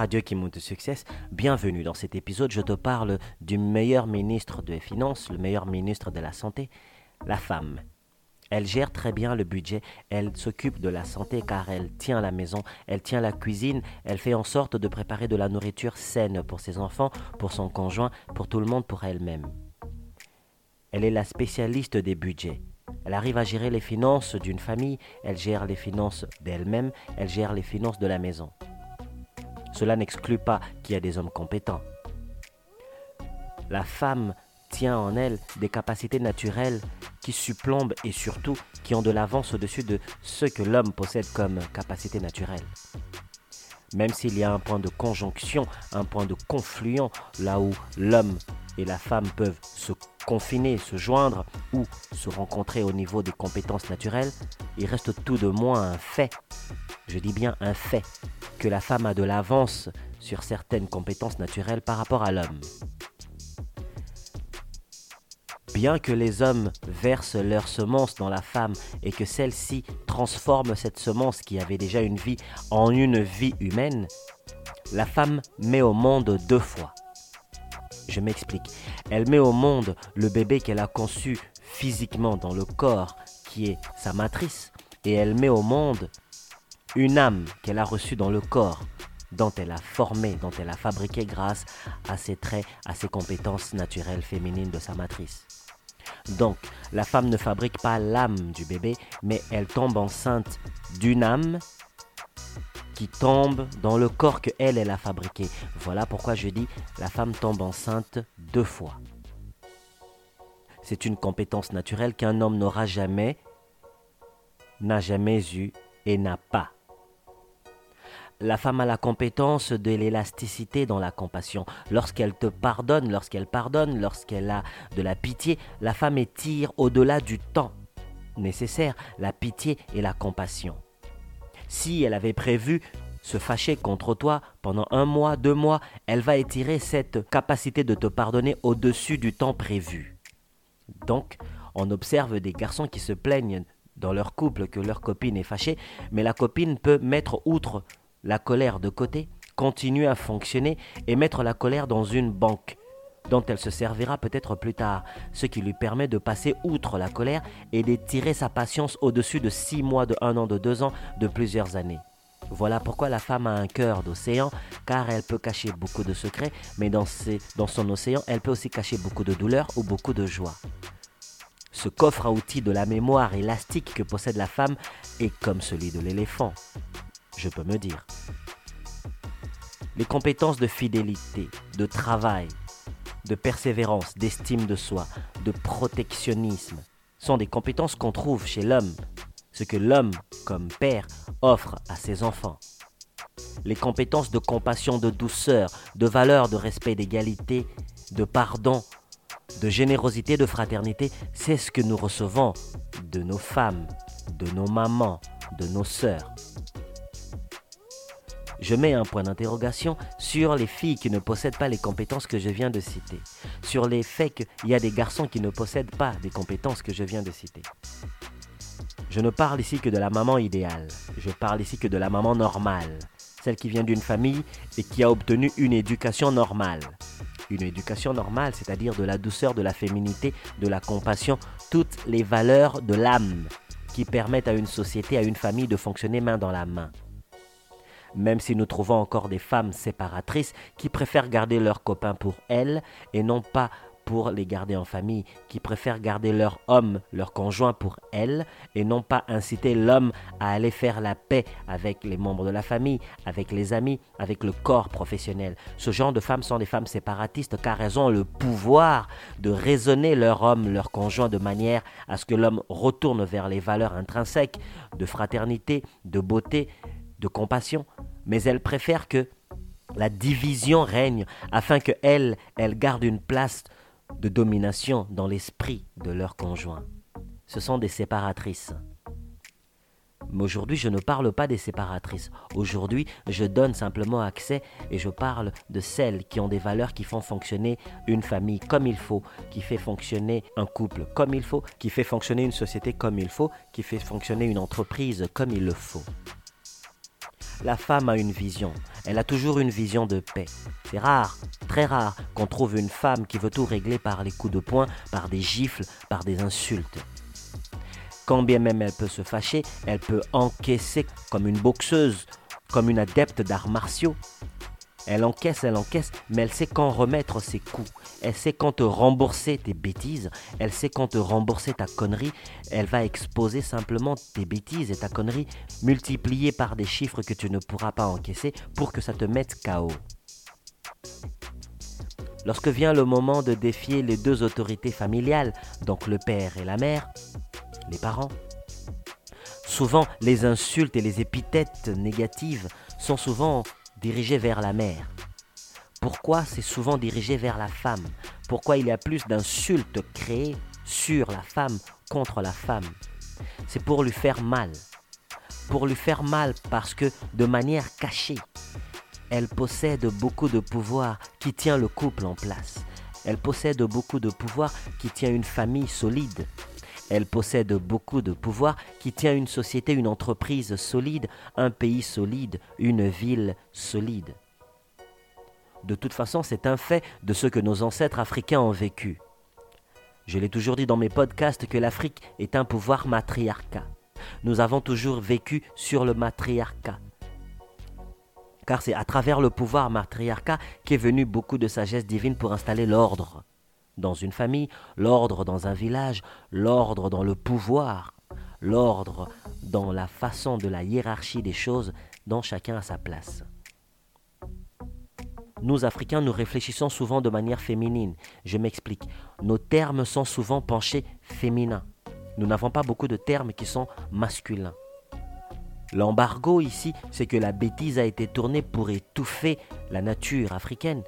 Radio Kimoto Success. Bienvenue dans cet épisode. Je te parle du meilleur ministre des Finances, le meilleur ministre de la Santé, la femme. Elle gère très bien le budget, elle s'occupe de la santé car elle tient la maison, elle tient la cuisine, elle fait en sorte de préparer de la nourriture saine pour ses enfants, pour son conjoint, pour tout le monde, pour elle-même. Elle est la spécialiste des budgets. Elle arrive à gérer les finances d'une famille, elle gère les finances d'elle-même, elle gère les finances de la maison. Cela n'exclut pas qu'il y a des hommes compétents. La femme tient en elle des capacités naturelles qui supplombent et surtout qui ont de l'avance au-dessus de ce que l'homme possède comme capacité naturelle. Même s'il y a un point de conjonction, un point de confluent, là où l'homme et la femme peuvent se confiner, se joindre ou se rencontrer au niveau des compétences naturelles, il reste tout de moins un fait, je dis bien un fait, que la femme a de l'avance sur certaines compétences naturelles par rapport à l'homme. Bien que les hommes versent leur semence dans la femme et que celle-ci transforme cette semence qui avait déjà une vie en une vie humaine, la femme met au monde deux fois. Je m'explique. Elle met au monde le bébé qu'elle a conçu physiquement dans le corps qui est sa matrice et elle met au monde une âme qu'elle a reçue dans le corps, dont elle a formé, dont elle a fabriqué grâce à ses traits, à ses compétences naturelles féminines de sa matrice. Donc, la femme ne fabrique pas l'âme du bébé, mais elle tombe enceinte d'une âme qui tombe dans le corps que elle, elle a fabriqué. Voilà pourquoi je dis la femme tombe enceinte deux fois. C'est une compétence naturelle qu'un homme n'aura jamais, n'a jamais eu et n'a pas. La femme a la compétence de l'élasticité dans la compassion. Lorsqu'elle te pardonne, lorsqu'elle pardonne, lorsqu'elle a de la pitié, la femme étire au-delà du temps nécessaire la pitié et la compassion. Si elle avait prévu se fâcher contre toi pendant un mois, deux mois, elle va étirer cette capacité de te pardonner au-dessus du temps prévu. Donc, on observe des garçons qui se plaignent dans leur couple que leur copine est fâchée, mais la copine peut mettre outre la colère de côté, continuer à fonctionner et mettre la colère dans une banque dont elle se servira peut-être plus tard, ce qui lui permet de passer outre la colère et d'étirer sa patience au-dessus de six mois, de un an, de deux ans, de plusieurs années. Voilà pourquoi la femme a un cœur d'océan, car elle peut cacher beaucoup de secrets, mais dans, dans son océan, elle peut aussi cacher beaucoup de douleur ou beaucoup de joie. Ce coffre à outils de la mémoire élastique que possède la femme est comme celui de l'éléphant je peux me dire. Les compétences de fidélité, de travail, de persévérance, d'estime de soi, de protectionnisme sont des compétences qu'on trouve chez l'homme, ce que l'homme, comme père, offre à ses enfants. Les compétences de compassion, de douceur, de valeur, de respect, d'égalité, de pardon, de générosité, de fraternité, c'est ce que nous recevons de nos femmes, de nos mamans, de nos sœurs je mets un point d'interrogation sur les filles qui ne possèdent pas les compétences que je viens de citer, sur les faits qu'il y a des garçons qui ne possèdent pas des compétences que je viens de citer. Je ne parle ici que de la maman idéale, je parle ici que de la maman normale, celle qui vient d'une famille et qui a obtenu une éducation normale. Une éducation normale, c'est-à-dire de la douceur, de la féminité, de la compassion, toutes les valeurs de l'âme qui permettent à une société, à une famille de fonctionner main dans la main même si nous trouvons encore des femmes séparatrices qui préfèrent garder leurs copains pour elles et non pas pour les garder en famille, qui préfèrent garder leur homme, leur conjoint pour elles, et non pas inciter l'homme à aller faire la paix avec les membres de la famille, avec les amis, avec le corps professionnel. Ce genre de femmes sont des femmes séparatistes car elles ont le pouvoir de raisonner leur homme, leur conjoint de manière à ce que l'homme retourne vers les valeurs intrinsèques de fraternité, de beauté, de compassion, mais elles préfèrent que la division règne afin que elles, elles gardent une place de domination dans l'esprit de leur conjoint. Ce sont des séparatrices. Mais aujourd'hui, je ne parle pas des séparatrices. Aujourd'hui, je donne simplement accès et je parle de celles qui ont des valeurs qui font fonctionner une famille comme il faut, qui fait fonctionner un couple comme il faut, qui fait fonctionner une société comme il faut, qui fait fonctionner une entreprise comme il le faut. La femme a une vision. Elle a toujours une vision de paix. C'est rare, très rare, qu'on trouve une femme qui veut tout régler par les coups de poing, par des gifles, par des insultes. Quand bien même elle peut se fâcher, elle peut encaisser comme une boxeuse, comme une adepte d'arts martiaux. Elle encaisse, elle encaisse, mais elle sait quand remettre ses coups. Elle sait quand te rembourser tes bêtises. Elle sait quand te rembourser ta connerie. Elle va exposer simplement tes bêtises et ta connerie multipliées par des chiffres que tu ne pourras pas encaisser pour que ça te mette KO. Lorsque vient le moment de défier les deux autorités familiales, donc le père et la mère, les parents, souvent les insultes et les épithètes négatives sont souvent dirigées vers la mère. Pourquoi c'est souvent dirigé vers la femme? Pourquoi il y a plus d'insultes créées sur la femme contre la femme? C'est pour lui faire mal. Pour lui faire mal parce que de manière cachée, elle possède beaucoup de pouvoir qui tient le couple en place. Elle possède beaucoup de pouvoir qui tient une famille solide. Elle possède beaucoup de pouvoir qui tient une société, une entreprise solide, un pays solide, une ville solide. De toute façon, c'est un fait de ce que nos ancêtres africains ont vécu. Je l'ai toujours dit dans mes podcasts que l'Afrique est un pouvoir matriarcat. Nous avons toujours vécu sur le matriarcat. Car c'est à travers le pouvoir matriarcat qu'est venue beaucoup de sagesse divine pour installer l'ordre dans une famille, l'ordre dans un village, l'ordre dans le pouvoir, l'ordre dans la façon de la hiérarchie des choses dont chacun a sa place. Nous, Africains, nous réfléchissons souvent de manière féminine. Je m'explique. Nos termes sont souvent penchés féminins. Nous n'avons pas beaucoup de termes qui sont masculins. L'embargo ici, c'est que la bêtise a été tournée pour étouffer la nature africaine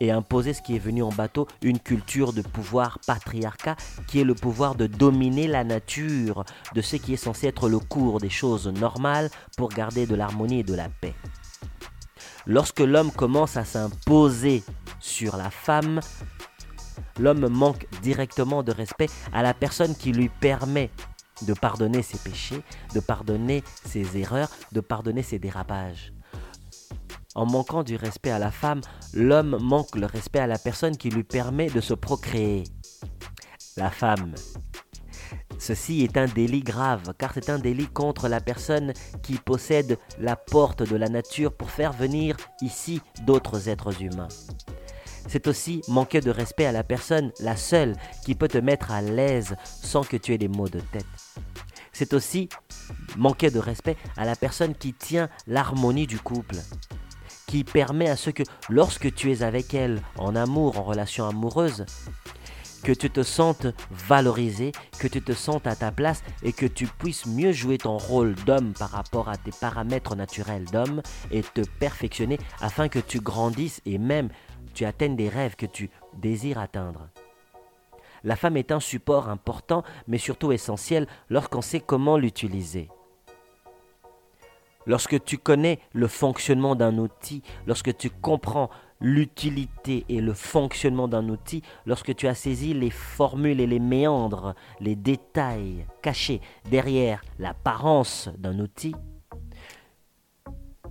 et imposer ce qui est venu en bateau, une culture de pouvoir patriarcat qui est le pouvoir de dominer la nature de ce qui est censé être le cours des choses normales pour garder de l'harmonie et de la paix. Lorsque l'homme commence à s'imposer sur la femme, l'homme manque directement de respect à la personne qui lui permet de pardonner ses péchés, de pardonner ses erreurs, de pardonner ses dérapages. En manquant du respect à la femme, l'homme manque le respect à la personne qui lui permet de se procréer. La femme Ceci est un délit grave, car c'est un délit contre la personne qui possède la porte de la nature pour faire venir ici d'autres êtres humains. C'est aussi manquer de respect à la personne, la seule, qui peut te mettre à l'aise sans que tu aies des maux de tête. C'est aussi manquer de respect à la personne qui tient l'harmonie du couple, qui permet à ce que lorsque tu es avec elle en amour, en relation amoureuse, que tu te sentes valorisé, que tu te sentes à ta place et que tu puisses mieux jouer ton rôle d'homme par rapport à tes paramètres naturels d'homme et te perfectionner afin que tu grandisses et même tu atteignes des rêves que tu désires atteindre. La femme est un support important mais surtout essentiel lorsqu'on sait comment l'utiliser. Lorsque tu connais le fonctionnement d'un outil, lorsque tu comprends l'utilité et le fonctionnement d'un outil, lorsque tu as saisi les formules et les méandres, les détails cachés derrière l'apparence d'un outil,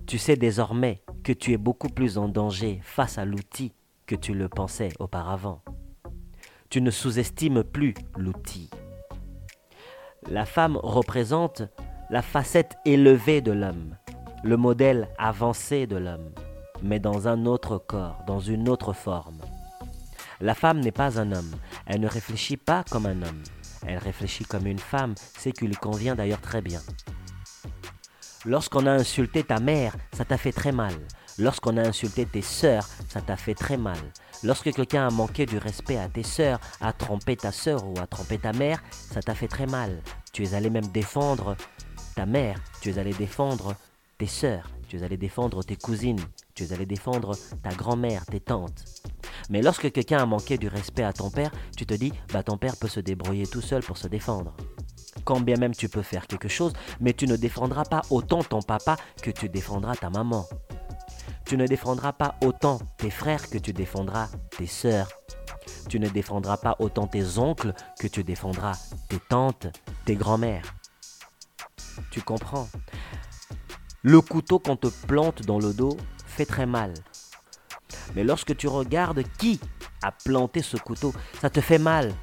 tu sais désormais que tu es beaucoup plus en danger face à l'outil que tu le pensais auparavant. Tu ne sous-estimes plus l'outil. La femme représente la facette élevée de l'homme, le modèle avancé de l'homme, mais dans un autre corps, dans une autre forme. La femme n'est pas un homme, elle ne réfléchit pas comme un homme, elle réfléchit comme une femme, ce qui lui convient d'ailleurs très bien. Lorsqu'on a insulté ta mère, ça t'a fait très mal. Lorsqu'on a insulté tes sœurs, ça t'a fait très mal. Lorsque quelqu'un a manqué du respect à tes sœurs, a trompé ta sœur ou a trompé ta mère, ça t'a fait très mal. Tu es allé même défendre ta mère, tu es allé défendre tes sœurs, tu es allé défendre tes cousines, tu es allé défendre ta grand-mère, tes tantes. Mais lorsque quelqu'un a manqué du respect à ton père, tu te dis, bah ton père peut se débrouiller tout seul pour se défendre. Quand bien même tu peux faire quelque chose, mais tu ne défendras pas autant ton papa que tu défendras ta maman. Tu ne défendras pas autant tes frères que tu défendras tes sœurs. Tu ne défendras pas autant tes oncles que tu défendras tes tantes, tes grands-mères. Tu comprends Le couteau qu'on te plante dans le dos fait très mal. Mais lorsque tu regardes qui a planté ce couteau, ça te fait mal.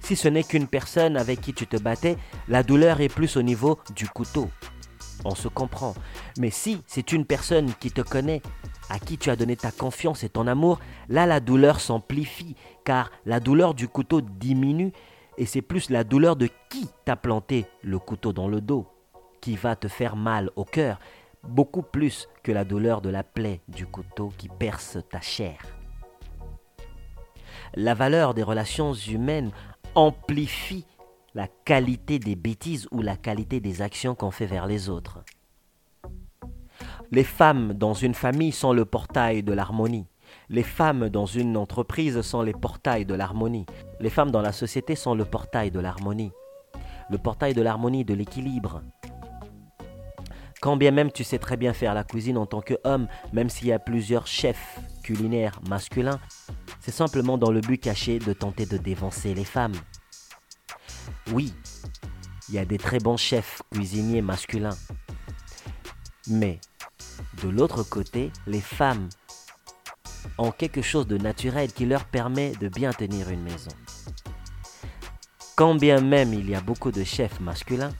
Si ce n'est qu'une personne avec qui tu te battais, la douleur est plus au niveau du couteau. On se comprend. Mais si c'est une personne qui te connaît, à qui tu as donné ta confiance et ton amour, là la douleur s'amplifie, car la douleur du couteau diminue, et c'est plus la douleur de qui t'a planté le couteau dans le dos qui va te faire mal au cœur, beaucoup plus que la douleur de la plaie du couteau qui perce ta chair. La valeur des relations humaines amplifie la qualité des bêtises ou la qualité des actions qu'on fait vers les autres. Les femmes dans une famille sont le portail de l'harmonie. Les femmes dans une entreprise sont les portails de l'harmonie. Les femmes dans la société sont le portail de l'harmonie. Le portail de l'harmonie, de l'équilibre. Quand bien même tu sais très bien faire la cuisine en tant qu'homme, même s'il y a plusieurs chefs culinaires masculins, c'est simplement dans le but caché de tenter de dévancer les femmes. Oui, il y a des très bons chefs cuisiniers masculins. Mais de l'autre côté, les femmes ont quelque chose de naturel qui leur permet de bien tenir une maison. Quand bien même il y a beaucoup de chefs masculins,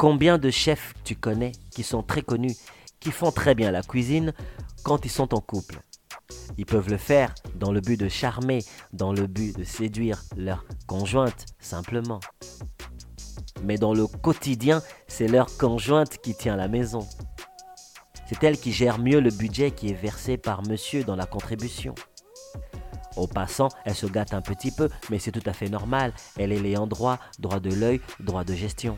combien de chefs tu connais qui sont très connus, qui font très bien la cuisine quand ils sont en couple? Ils peuvent le faire dans le but de charmer, dans le but de séduire leur conjointe, simplement. Mais dans le quotidien, c'est leur conjointe qui tient la maison. C'est elle qui gère mieux le budget qui est versé par monsieur dans la contribution. Au passant, elle se gâte un petit peu, mais c'est tout à fait normal. Elle est l'ayant droit, droit de l'œil, droit de gestion.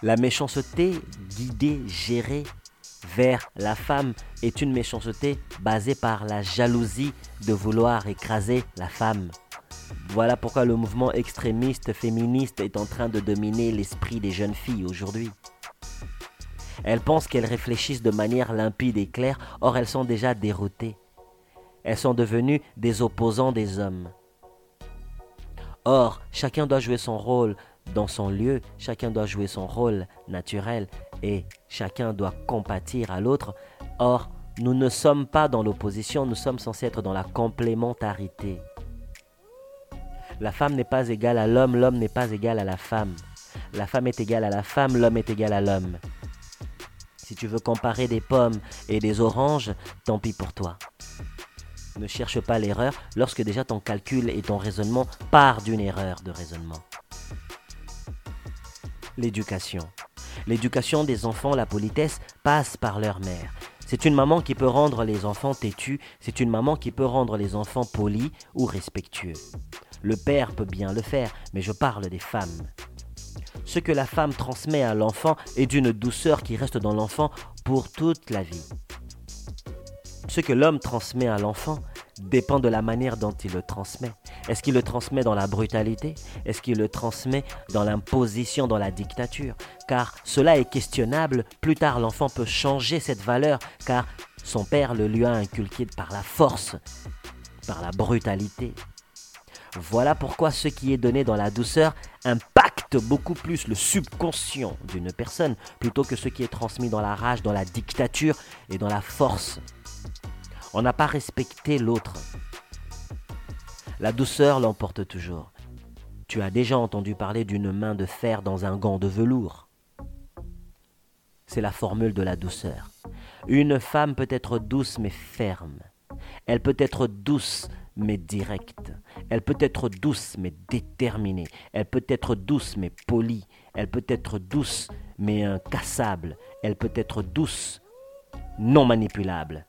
La méchanceté guidée, gérée vers la femme est une méchanceté basée par la jalousie de vouloir écraser la femme. Voilà pourquoi le mouvement extrémiste féministe est en train de dominer l'esprit des jeunes filles aujourd'hui. Elles pensent qu'elles réfléchissent de manière limpide et claire, or elles sont déjà déroutées. Elles sont devenues des opposants des hommes. Or, chacun doit jouer son rôle dans son lieu, chacun doit jouer son rôle naturel et chacun doit compatir à l'autre. Or, nous ne sommes pas dans l'opposition, nous sommes censés être dans la complémentarité. La femme n'est pas égale à l'homme, l'homme n'est pas égal à la femme. La femme est égale à la femme, l'homme est égal à l'homme. Si tu veux comparer des pommes et des oranges, tant pis pour toi. Ne cherche pas l'erreur lorsque déjà ton calcul et ton raisonnement partent d'une erreur de raisonnement. L'éducation. L'éducation des enfants, la politesse, passe par leur mère. C'est une maman qui peut rendre les enfants têtus, c'est une maman qui peut rendre les enfants polis ou respectueux. Le père peut bien le faire, mais je parle des femmes ce que la femme transmet à l'enfant est d'une douceur qui reste dans l'enfant pour toute la vie. Ce que l'homme transmet à l'enfant dépend de la manière dont il le transmet. Est-ce qu'il le transmet dans la brutalité? Est-ce qu'il le transmet dans l'imposition, dans la dictature? Car cela est questionnable. Plus tard, l'enfant peut changer cette valeur car son père le lui a inculqué par la force, par la brutalité. Voilà pourquoi ce qui est donné dans la douceur impacte beaucoup plus le subconscient d'une personne plutôt que ce qui est transmis dans la rage, dans la dictature et dans la force. On n'a pas respecté l'autre. La douceur l'emporte toujours. Tu as déjà entendu parler d'une main de fer dans un gant de velours. C'est la formule de la douceur. Une femme peut être douce mais ferme. Elle peut être douce mais directe. Elle peut être douce mais déterminée. Elle peut être douce mais polie. Elle peut être douce mais incassable. Elle peut être douce, non manipulable.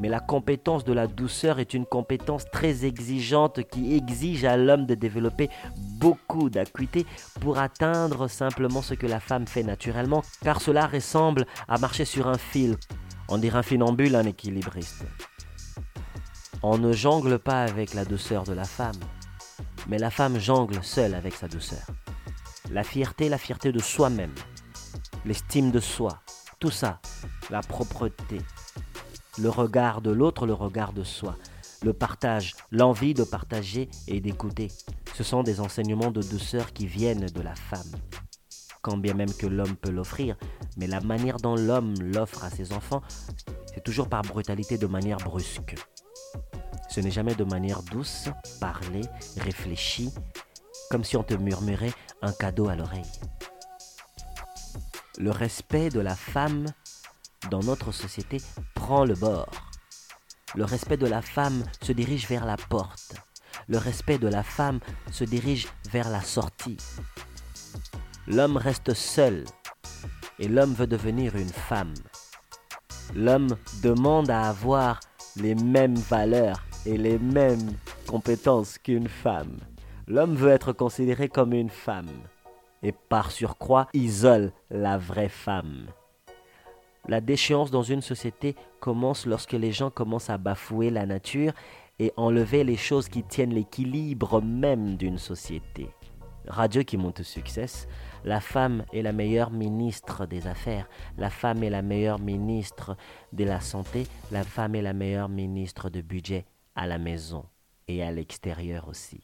Mais la compétence de la douceur est une compétence très exigeante qui exige à l'homme de développer beaucoup d'acuité pour atteindre simplement ce que la femme fait naturellement, car cela ressemble à marcher sur un fil. On dirait un funambule, un équilibriste. On ne jongle pas avec la douceur de la femme, mais la femme jongle seule avec sa douceur. La fierté, la fierté de soi-même, l'estime de soi, tout ça, la propreté, le regard de l'autre, le regard de soi, le partage, l'envie de partager et d'écouter. Ce sont des enseignements de douceur qui viennent de la femme. quand bien même que l'homme peut l'offrir, mais la manière dont l'homme l'offre à ses enfants, c'est toujours par brutalité de manière brusque. Ce n'est jamais de manière douce, parlée, réfléchie, comme si on te murmurait un cadeau à l'oreille. Le respect de la femme dans notre société le bord. Le respect de la femme se dirige vers la porte. Le respect de la femme se dirige vers la sortie. L'homme reste seul et l'homme veut devenir une femme. L'homme demande à avoir les mêmes valeurs et les mêmes compétences qu'une femme. L'homme veut être considéré comme une femme et par surcroît isole la vraie femme. La déchéance dans une société commence lorsque les gens commencent à bafouer la nature et enlever les choses qui tiennent l'équilibre même d'une société. Radio qui monte au succès, la femme est la meilleure ministre des Affaires, la femme est la meilleure ministre de la Santé, la femme est la meilleure ministre de budget à la maison et à l'extérieur aussi.